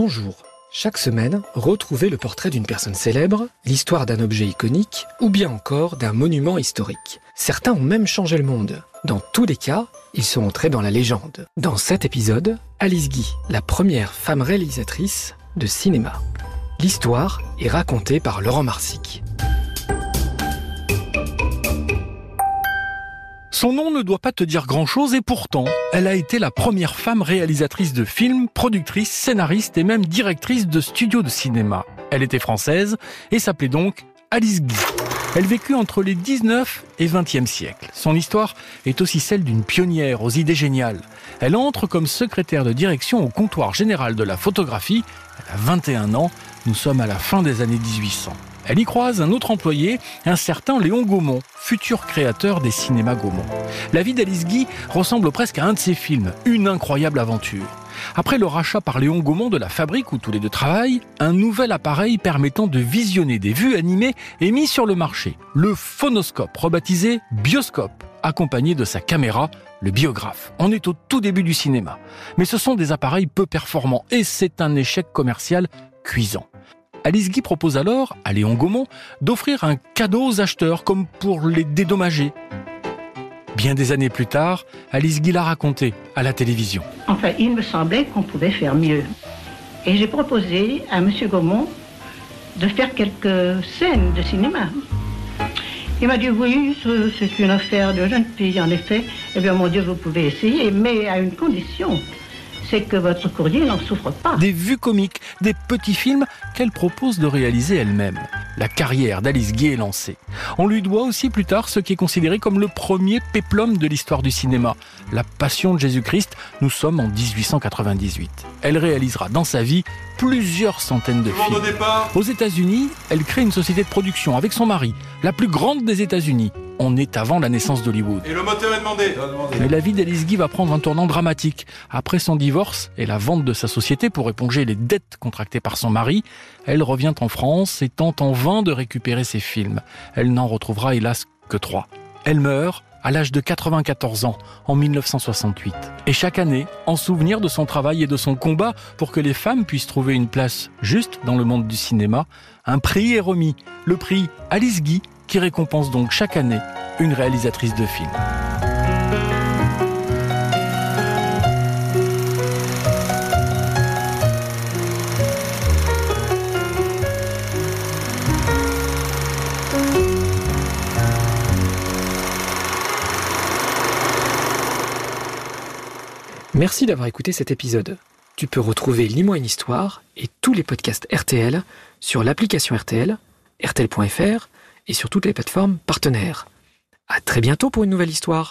Bonjour. Chaque semaine, retrouvez le portrait d'une personne célèbre, l'histoire d'un objet iconique ou bien encore d'un monument historique. Certains ont même changé le monde. Dans tous les cas, ils sont entrés dans la légende. Dans cet épisode, Alice Guy, la première femme réalisatrice de cinéma. L'histoire est racontée par Laurent Marsic. Son nom ne doit pas te dire grand-chose et pourtant, elle a été la première femme réalisatrice de films, productrice, scénariste et même directrice de studio de cinéma. Elle était française et s'appelait donc Alice Guy. Elle vécut entre les 19 et 20e siècles. Son histoire est aussi celle d'une pionnière aux idées géniales. Elle entre comme secrétaire de direction au comptoir général de la photographie. Elle a 21 ans. Nous sommes à la fin des années 1800. Elle y croise un autre employé, un certain Léon Gaumont, futur créateur des cinémas Gaumont. La vie d'Alice Guy ressemble presque à un de ses films, une incroyable aventure. Après le rachat par Léon Gaumont de la fabrique où tous les deux travaillent, un nouvel appareil permettant de visionner des vues animées est mis sur le marché, le phonoscope, rebaptisé bioscope, accompagné de sa caméra, le biographe. On est au tout début du cinéma. Mais ce sont des appareils peu performants et c'est un échec commercial cuisant. Alice Guy propose alors à Léon Gaumont d'offrir un cadeau aux acheteurs comme pour les dédommager. Bien des années plus tard, Alice Guy l'a raconté à la télévision. Enfin, il me semblait qu'on pouvait faire mieux. Et j'ai proposé à M. Gaumont de faire quelques scènes de cinéma. Il m'a dit oui, c'est une affaire de jeune fille, en effet. Eh bien, mon Dieu, vous pouvez essayer, mais à une condition c'est que votre courrier n'en souffre pas. Des vues comiques, des petits films qu'elle propose de réaliser elle-même. La carrière d'Alice Guy est lancée. On lui doit aussi plus tard ce qui est considéré comme le premier péplum de l'histoire du cinéma, La Passion de Jésus-Christ. Nous sommes en 1898. Elle réalisera dans sa vie plusieurs centaines de films. Aux États-Unis, elle crée une société de production avec son mari, la plus grande des États-Unis, on est avant la naissance d'Hollywood. Et le moteur est demandé. Mais la vie d'Alice Guy va prendre un tournant dramatique. Après son divorce et la vente de sa société pour éponger les dettes contractées par son mari, elle revient en France et tente en vain de récupérer ses films. Elle n'en retrouvera hélas que trois. Elle meurt à l'âge de 94 ans, en 1968. Et chaque année, en souvenir de son travail et de son combat pour que les femmes puissent trouver une place juste dans le monde du cinéma, un prix est remis, le prix Alice Guy, qui récompense donc chaque année une réalisatrice de film. Merci d'avoir écouté cet épisode. Tu peux retrouver Lis-moi une histoire et tous les podcasts RTL sur l'application RTL, RTL.fr et sur toutes les plateformes partenaires. À très bientôt pour une nouvelle histoire.